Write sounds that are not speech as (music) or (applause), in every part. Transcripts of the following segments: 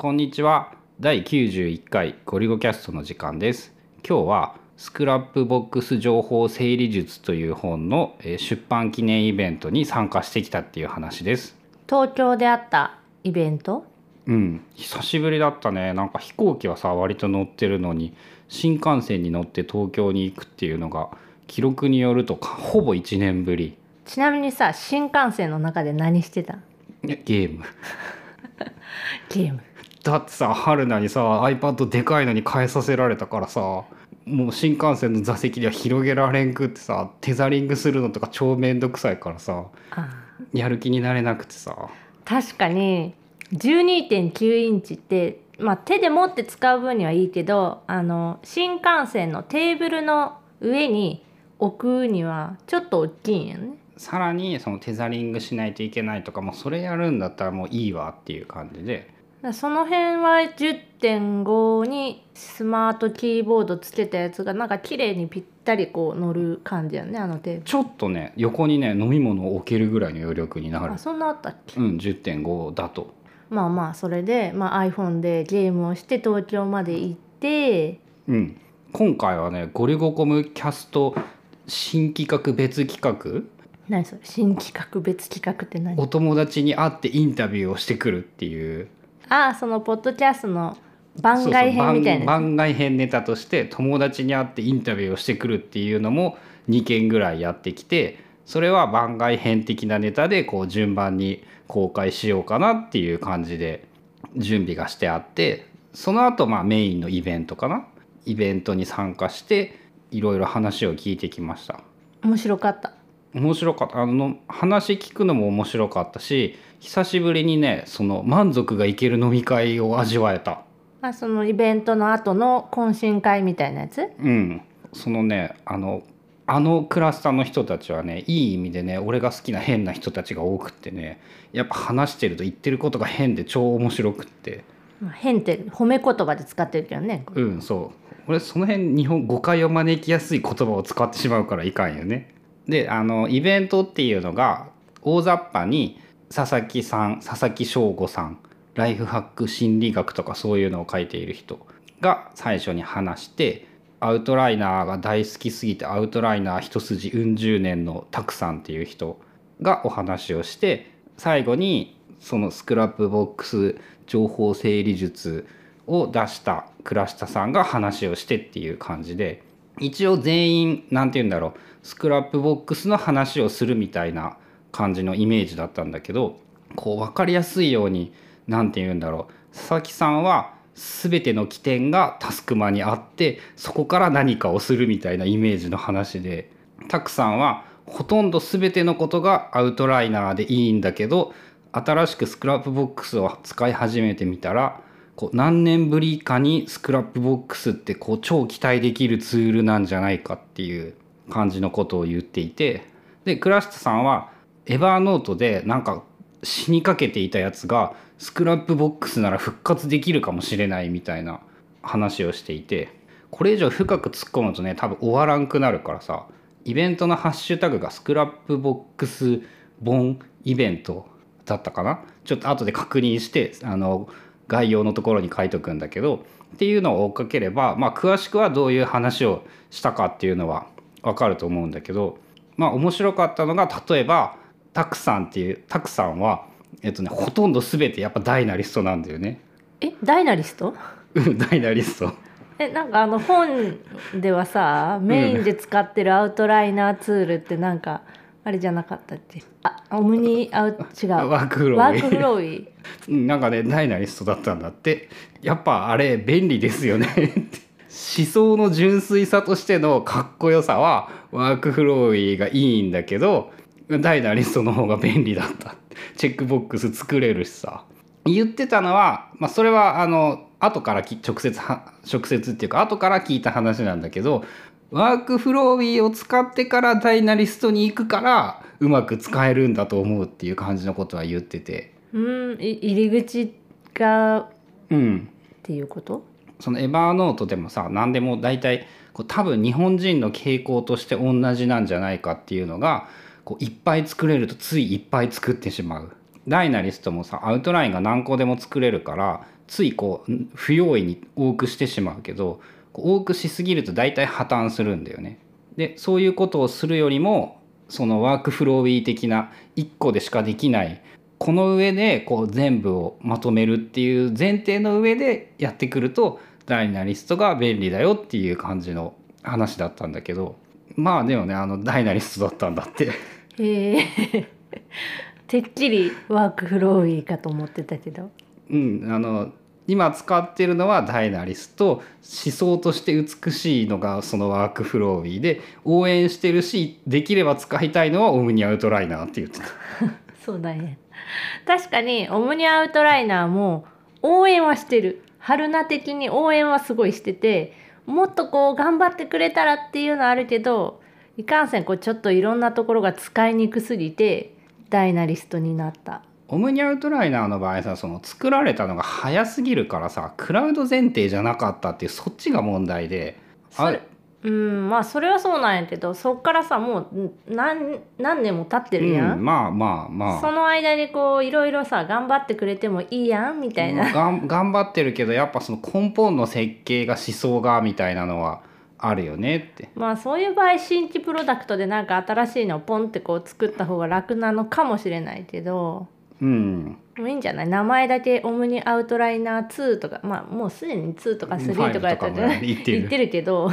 こんにちは。第91回ごりゅごキャストの時間です。今日は Scrapbox 情報整理術という本のえー出版記念イベントに参加してきたっていう話です。東京であったイベント？うん。久しぶりだったね。なんか飛行機はさ割と乗ってるのに新幹線に乗って東京に行くっていうのが記録によるとかほぼ1年ぶり。ちなみにさ新幹線の中で何してた？ゲーム。ゲームだってさ春菜にさ iPad でかいのに変えさせられたからさもう新幹線の座席では広げられんくってさテザリングするのとか超めんどくさいからさあやる気になれなくてさ。確かに12.9インチってまあ手で持って使う分にはいいけどあの新幹線のテーブルの上に置くにはちょっと大きいんやね。さらにそのテザリングしないといけないとかもうそれやるんだったらもういいわっていう感じでその辺は10.5にスマートキーボードつけたやつがなんか綺麗にぴったりこう乗る感じやねあのテーブちょっとね横にね飲み物を置けるぐらいの余力になる。ルあそんなあったっけ？うん10.5だと。まあまあそれで、まあ、iPhone でゲームをして東京まで行って。うん。今回はねゴリゴコムキャスト新企画別企画？何それ？新企画別企画って何？お友達に会ってインタビューをしてくるっていうああそのポッドキャストの番外編みたいな番外編ネタとして友達に会ってインタビューをしてくるっていうのも2件ぐらいやってきてそれは番外編的なネタでこう順番に公開しようかなっていう感じで準備がしてあってその後まあメインのイベントかな？イベントに参加していろいろ話を聞いてきました。面白かった面白かった。あの話聞くのも面白かったし久しぶりにねその満足がいける飲み会を味わえた。あそのイベントの後の懇親会みたいなやつ？うん。そのねあのあのクラスターの人たちはねいい意味でね俺が好きな変な人たちが多くってねやっぱ話してると言ってることが変で超面白くって。まあ変って褒め言葉で使ってるけどね。うんそう。俺その辺日本誤解を招きやすい言葉を使ってしまうからいかんよねであのイベントっていうのが大雑把に佐々木さん佐々木翔吾さんライフハック心理学とかそういうのを書いている人が最初に話してアウトライナーが大好きすぎてアウトライナー一筋うん十年のたくさんっていう人がお話をして最後にその Scrapbox 情報整理術を出した倉下さんが話をしてっていう感じで一応全員何て言うんだろう Scrapbox の話をするみたいな感じのイメージだったんだけどこう分かりやすいように何て言うんだろう佐々木さんは全ての起点がたすくまにあってそこから何かをするみたいなイメージの話でタクさんはほとんど全てのことがアウトライナーでいいんだけど新しく Scrapbox を使い始めてみたらこう何年ぶりかに Scrapbox ってこう超期待できるツールなんじゃないかっていう感じのことを言っていてで倉下さんは Evernote でなんか死にかけていたやつが Scrapbox なら復活できるかもしれないみたいな話をしていてこれ以上深く突っ込むとね多分終わらんくなるからさイベントのハッシュタグが Scrapbox 本イベントだったかな？ちょっと後で確認してあの概要のところに書いとくんだけどっていうのを追っかければ、まあ、詳しくはどういう話をしたかっていうのは分かると思うんだけどまあ面白かったのが例えばタクさんっていうタクさんは、えっとね、ほとんど全てやっぱ Dynalist なんだよね。えダイナリスト？うんダイナリスト。えなんかあの本ではさメインで使ってるアウトライナーツールってなんか、あれじゃなかったっけ？あオムニアウ違う。ワークフローワークフローイ。うん (laughs) なんかねダイナリストだったんだって。やっぱあれ便利ですよね。思想の純粋さとしてのかっこよさはワークフローがいいんだけどダイナリストの方が便利だった。チェックボックス作れるしさ。言ってたのは、まあ、それはあの後からき直接は直接っていうか後から聞いた話なんだけどワークフロービーを使ってからダイナリストに行くからうまく使えるんだと思うっていう感じのことは言ってて。うんい入り口がっうん。ていうこと？そのエバーノートでもさ何でも大体こう多分日本人の傾向として同じなんじゃないかっていうのがこういっぱい作れるとついいっぱい作ってしまう。ダイナリストもさアウトラインが何個でも作れるからついこう不用意に多くしてしまうけど多くしすぎると大体破綻するんだよね。でそういうことをするよりもそのワークフローウィー的な1個でしかできない。この上でこう全部をまとめるっていう前提の上でやってくるとダイナリストが便利だよっていう感じの話だったんだけど。まあでもねあのダイナリストだったんだって。へえ。てっきりワークフローウィーかと思ってたけど。うんあの今使ってるのはダイナリスト思想として美しいのがそのワークフローウィーで応援してるしできれば使いたいのはオムニアウトライナーって言ってた。(laughs) そうだね。確かにオムニアウトライナーも応援はしてる。春菜的に応援はすごいしててもっとこう頑張ってくれたらっていうのはあるけどいかんせんこうちょっといろんなところが使いにくすぎてダイナリストになった。オムニアウトライナーの場合さその作られたのが早すぎるからさクラウド前提じゃなかったっていうそっちが問題でそれうんまあそれはそうなんやけどそっからさもう何何年も経ってるやん、うん、まあまあまあ。その間にこういろいろさ頑張ってくれてもいいやんみたいな、がん (laughs) 頑張ってるけどやっぱその根本の設計が思想がみたいなのはあるよねって。まあそういう場合新規プロダクトでなんか新しいのをポンってこう作った方が楽なのかもしれないけどうん。もういいんじゃない？名前だけオムニアウトライナー2とかまあもうすでに2とか3とかやったじゃ5とかも言ってる。言ってるけど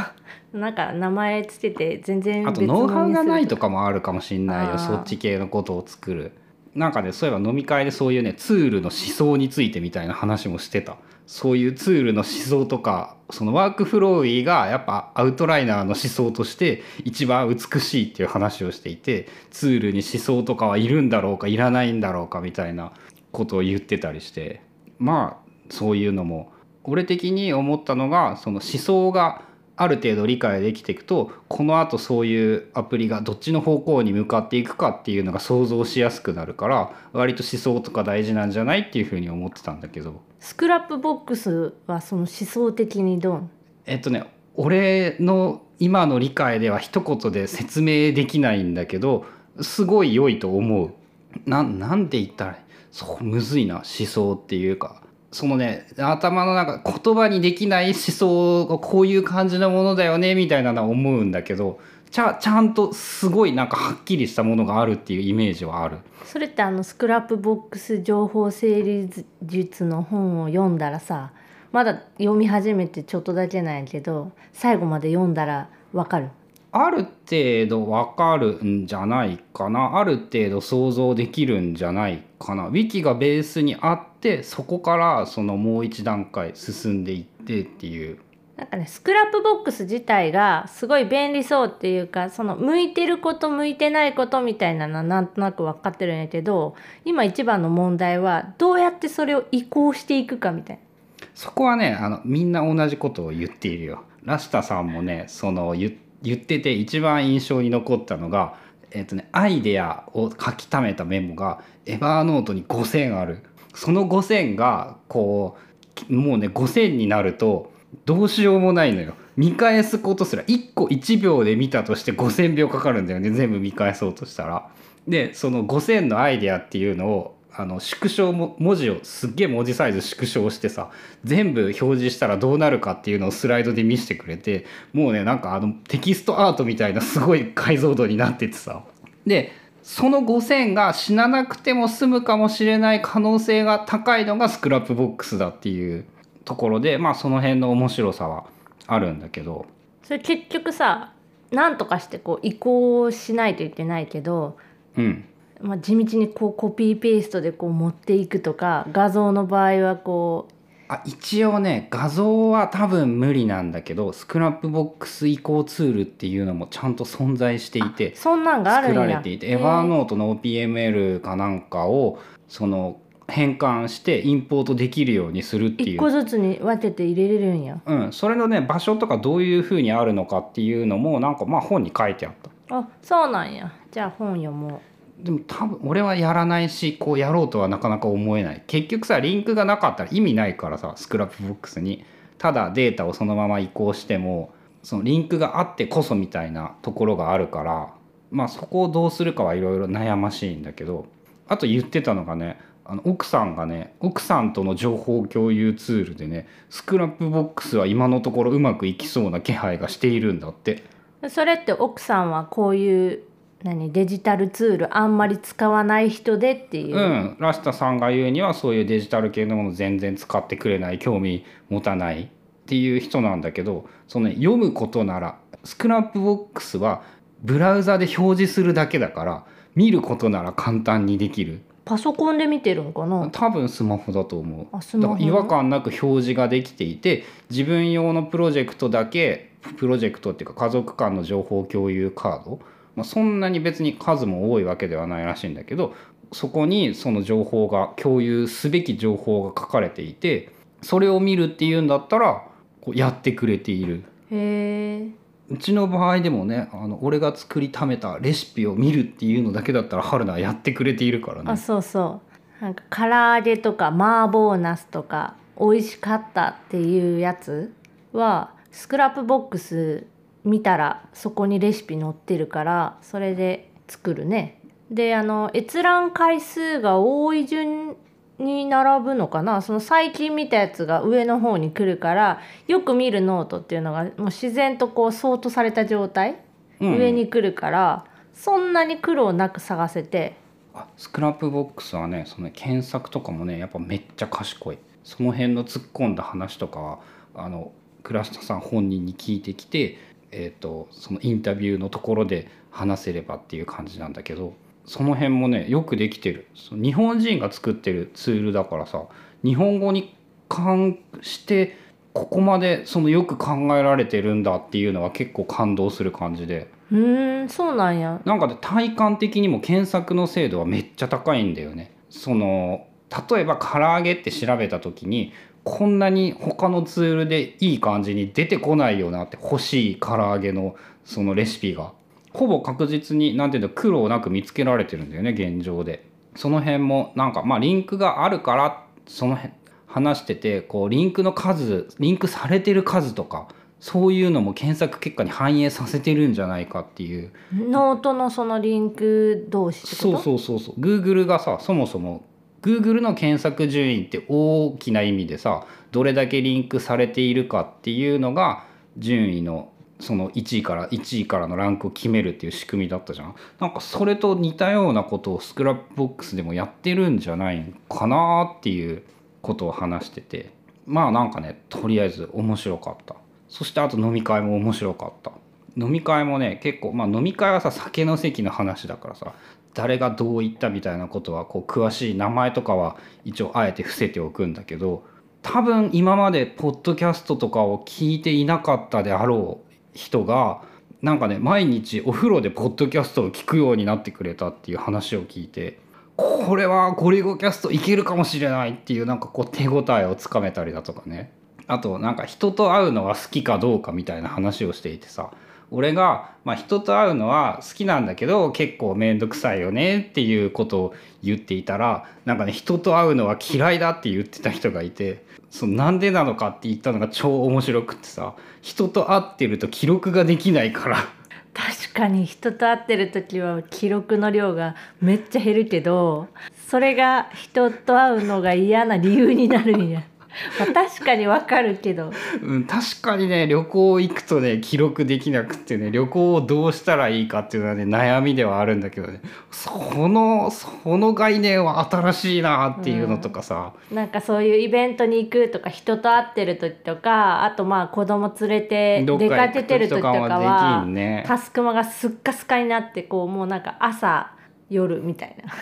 なんか名前つけて全然あとノウハウがないとかかもあるかもしんないよそっち系のことを作る。なんかねそういえば飲み会でそういうねツールの思想についてみたいな話もしてたそういうツールの思想とかそのワークフローがやっぱアウトライナーの思想として一番美しいっていう話をしていてツールに思想とかはいるんだろうかいらないんだろうかみたいなことを言ってたりして。まあそういうのも。俺的に思ったのがその思想がある程度理解できていくとこのあとそういうアプリがどっちの方向に向かっていくかっていうのが想像しやすくなるから割と思想とか大事なんじゃないっていうふうに思ってたんだけど。スクラップボックスはその思想的にどう？えっとね俺の今の理解では一言で説明できないんだけどすごい良いと思う。なんなんて言ったらそうむずいな思想っていうかそのね頭の中言葉にできない思想がこういう感じのものだよねみたいなのは思うんだけどちゃちゃんとすごいなんかはっきりしたものがあるっていうイメージはある。それってあの Scrapbox 情報整理術の本を読んだらさまだ読み始めてちょっとだけなんやけど最後まで読んだらわかるある程度わかるんじゃないかな。ある程度想像できるんじゃないかな。ウィキがベースにあってそこからそのもう一段階進んでいってっていう。なんかね Scrapbox 自体がすごい便利そうっていうかその向いてること向いてないことみたいなのはなんとなく分かってるんやけど今一番の問題はどうやってそれを移行していくかみたいな。そこはねあのみんな同じことを言っているよ。ラシタさんもねその言言ってて一番印象に残ったのがえっ、とねアイデアを書き溜めたメモがエバーノートに5,000ある。その5,000がこうもうね5,000になるとどうしようもないのよ。見返すことすら1個1秒で見たとして5,000秒かかるんだよね。全部見返そうとしたら。でその5,000のアイデアっていうのをあの縮小も文字をすっげえ文字サイズ縮小してさ全部表示したらどうなるかっていうのをスライドで見せてくれてもうねなんかあのテキストアートみたいなすごい解像度になっててさ。でその5,000が死ななくても済むかもしれない可能性が高いのが Scrapbox だっていうところでまあその辺の面白さはあるんだけど。それ結局さ何とかしてこう移行しないといけないけど、うんまあ、地道にこうコピーペーストでこう持っていくとか画像の場合はこうあ一応ね画像は多分無理なんだけど Scrapbox 移行ツールっていうのもちゃんと存在していてそんなんがあるん作やられていて Evernote の OPML かなんかをその変換してインポートできるようにするっていう。一個ずつに分けて入れれるんや。うん、それのね場所とかどういうふうにあるのかっていうのもなんかまあ本に書いてあった。あそうなんや。じゃあ本読もでも多分俺はやらないしこうやろうとはなかなか思えない。結局さリンクがなかったら意味ないからさ Scrapbox に。ただデータをそのまま移行してもそのリンクがあってこそみたいなところがあるからまあそこをどうするかはいろいろ悩ましいんだけどあと言ってたのがねあの奥さんがね奥さんとの情報共有ツールでね Scrapbox は今のところうまくいきそうな気配がしているんだって。それって奥さんはこういう何デジタルツールあんまり使わない人でっていう、うん。倉下さんが言うにはそういうデジタル系のもの全然使ってくれない興味持たないっていう人なんだけどその、ね、読むことなら Scrapbox はブラウザで表示するだけだから見ることなら簡単にできる。パソコンで見てるんかな？多分スマホだと思う。あスマホだから違和感なく表示ができていて自分用のプロジェクトだけプロジェクトっていうか家族間の情報共有カード、まあ、そんなに別に数も多いわけではないらしいんだけどそこにその情報が共有すべき情報が書かれていてそれを見るっていうんだったらこうやってくれている。へえうちの場合でもねあの俺が作りためたレシピを見るっていうのだけだったら春菜はやってくれているからね。あそうそう。なんか唐揚げとか麻婆ナスとか美味しかったっていうやつは Scrapbox 見たらそこにレシピ載ってるからそれで作るね。であの閲覧回数が多い順に並ぶのかな。その最近見たやつが上の方に来るからよく見るノートっていうのがもう自然とこうソートされた状態、うん。上に来るからそんなに苦労なく探せて。あ Scrapbox はねその検索とかもねやっぱめっちゃ賢い。その辺の突っ込んだ話とかはあの倉下さん本人に聞いてきて、えー、とそのインタビューのところで話せればっていう感じなんだけどその辺もねよくできてる日本人が作ってるツールだからさ日本語に関してここまでそのよく考えられてるんだっていうのは結構感動する感じで。うーんそうなんやなんかね体感的にも検索の精度はめっちゃ高いんだよね。その例えば唐揚げって調べた時にこんなに他のツールでいい感じに出てこないよなって欲しい唐揚げのそのレシピが。ほぼ確実に何ていうの苦労なく見つけられてるんだよね現状で。その辺もなんかまあリンクがあるからその辺話しててこうリンクの数リンクされてる数とかそういうのも検索結果に反映させてるんじゃないかっていう。ノートのそのリンク同士そうそうそうそう。Google がさそもそも Google の検索順位って大きな意味でさどれだけリンクされているかっていうのが順位のその1位から1位からのランクを決めるっていう仕組みだったじゃん。なんかそれと似たようなことを Scrapbox でもやってるんじゃないかなっていうことを話してて。まあなんかねとりあえず面白かった。そしてあと飲み会も面白かった。飲み会もね結構まあ飲み会はさ酒の席の話だからさ誰がどう言ったみたいなことはこう詳しい名前とかは一応あえて伏せておくんだけど多分今までポッドキャストとかを聞いていなかったであろう人がなんかね毎日お風呂でポッドキャストを聞くようになってくれたっていう話を聞いてこれはゴリゴキャストいけるかもしれないっていうなんかこう手応えをつかめたりだとかね。あとなんか人と会うのは好きかどうかみたいな話をしていてさ俺が、まあ、人と会うのは好きなんだけど結構面倒くさいよねっていうことを言っていたらなんかね人と会うのは嫌いだって言ってた人がいてそのなんでなのかって言ったのが超面白くってさ人と会ってると記録ができないから。確かに人と会ってる時は記録の量がめっちゃ減るけどそれが人と会うのが嫌な理由になるんや、まあ、確かにわかるけど。うん、確かにね旅行行くとね記録できなくってね旅行をどうしたらいいかっていうのはね悩みではあるんだけどね。そのその概念は新しいなっていうのとかさ、なんかそういうイベントに行くとか人と会ってる時とかあとまあ子供連れて出かけてる時とか時とかはね。タスクマがすっかすかになってこうもうなんか朝夜みたいな。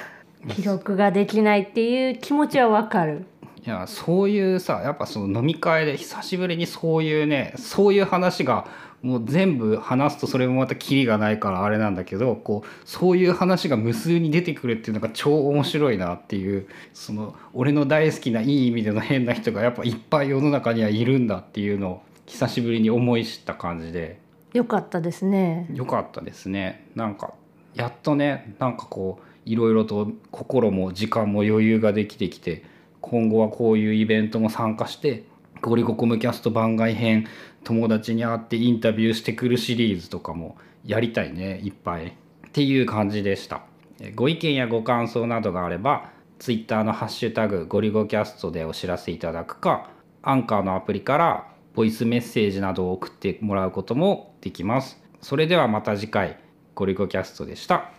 記録ができないっていう気持ちはわかる。いやそういうさやっぱその飲み会で久しぶりにそういうねそういう話がもう全部話すとそれもまたキリがないからあれなんだけどこうそういう話が無数に出てくるっていうのが超面白いなっていうその俺の大好きないい意味での変な人がやっぱいっぱい世の中にはいるんだっていうのを久しぶりに思い知った感じでよかったですね。よかったですねなんかやっとねなんかこういろいろと心も時間も余裕ができてきて今後はこういうイベントも参加してゴリゴコムキャスト番外編友達に会ってインタビューしてくるシリーズとかもやりたいねいっぱいっていう感じでしたご意見やご感想などがあれば Twitter のハッシュタグゴリゴキャストでお知らせいただくかアンカーのアプリからボイスメッセージなどを送ってもらうこともできます。それではまた次回ゴリゴキャストでした。